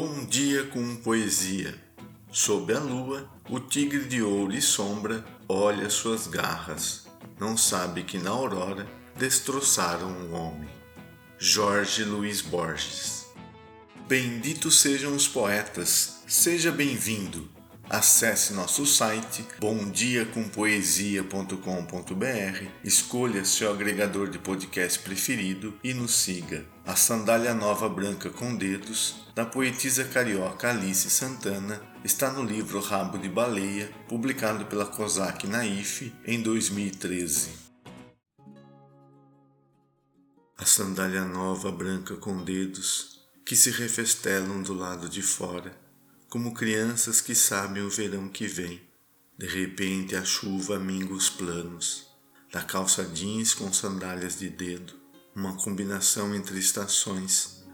Bom dia com poesia. Sob a lua, o tigre de ouro e sombra olha suas garras. Não sabe que na aurora destroçaram um homem. Jorge Luiz Borges. Benditos sejam os poetas. Seja bem-vindo. Acesse nosso site bomdiacompoesia.com.br, escolha seu agregador de podcast preferido e nos siga. A Sandália Nova Branca com Dedos, da poetisa carioca Alice Santana, está no livro Rabo de Baleia, publicado pela COSAC Naif em 2013. A sandália nova branca com dedos que se refestelam do lado de fora como crianças que sabem o verão que vem. De repente a chuva minga os planos, da calça jeans com sandálias de dedo, uma combinação entre estações,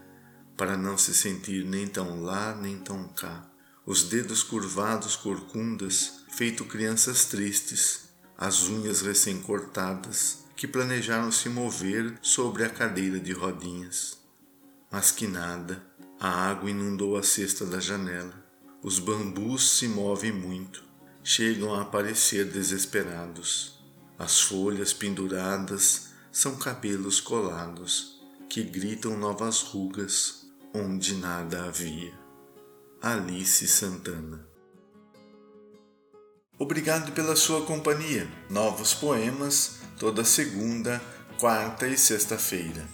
para não se sentir nem tão lá nem tão cá. Os dedos curvados corcundas, feito crianças tristes, as unhas recém-cortadas, que planejaram se mover sobre a cadeira de rodinhas. Mas que nada, a água inundou a cesta da janela os bambus se movem muito, chegam a aparecer desesperados. As folhas penduradas são cabelos colados que gritam novas rugas onde nada havia. Alice Santana. Obrigado pela sua companhia. Novos poemas toda segunda, quarta e sexta-feira.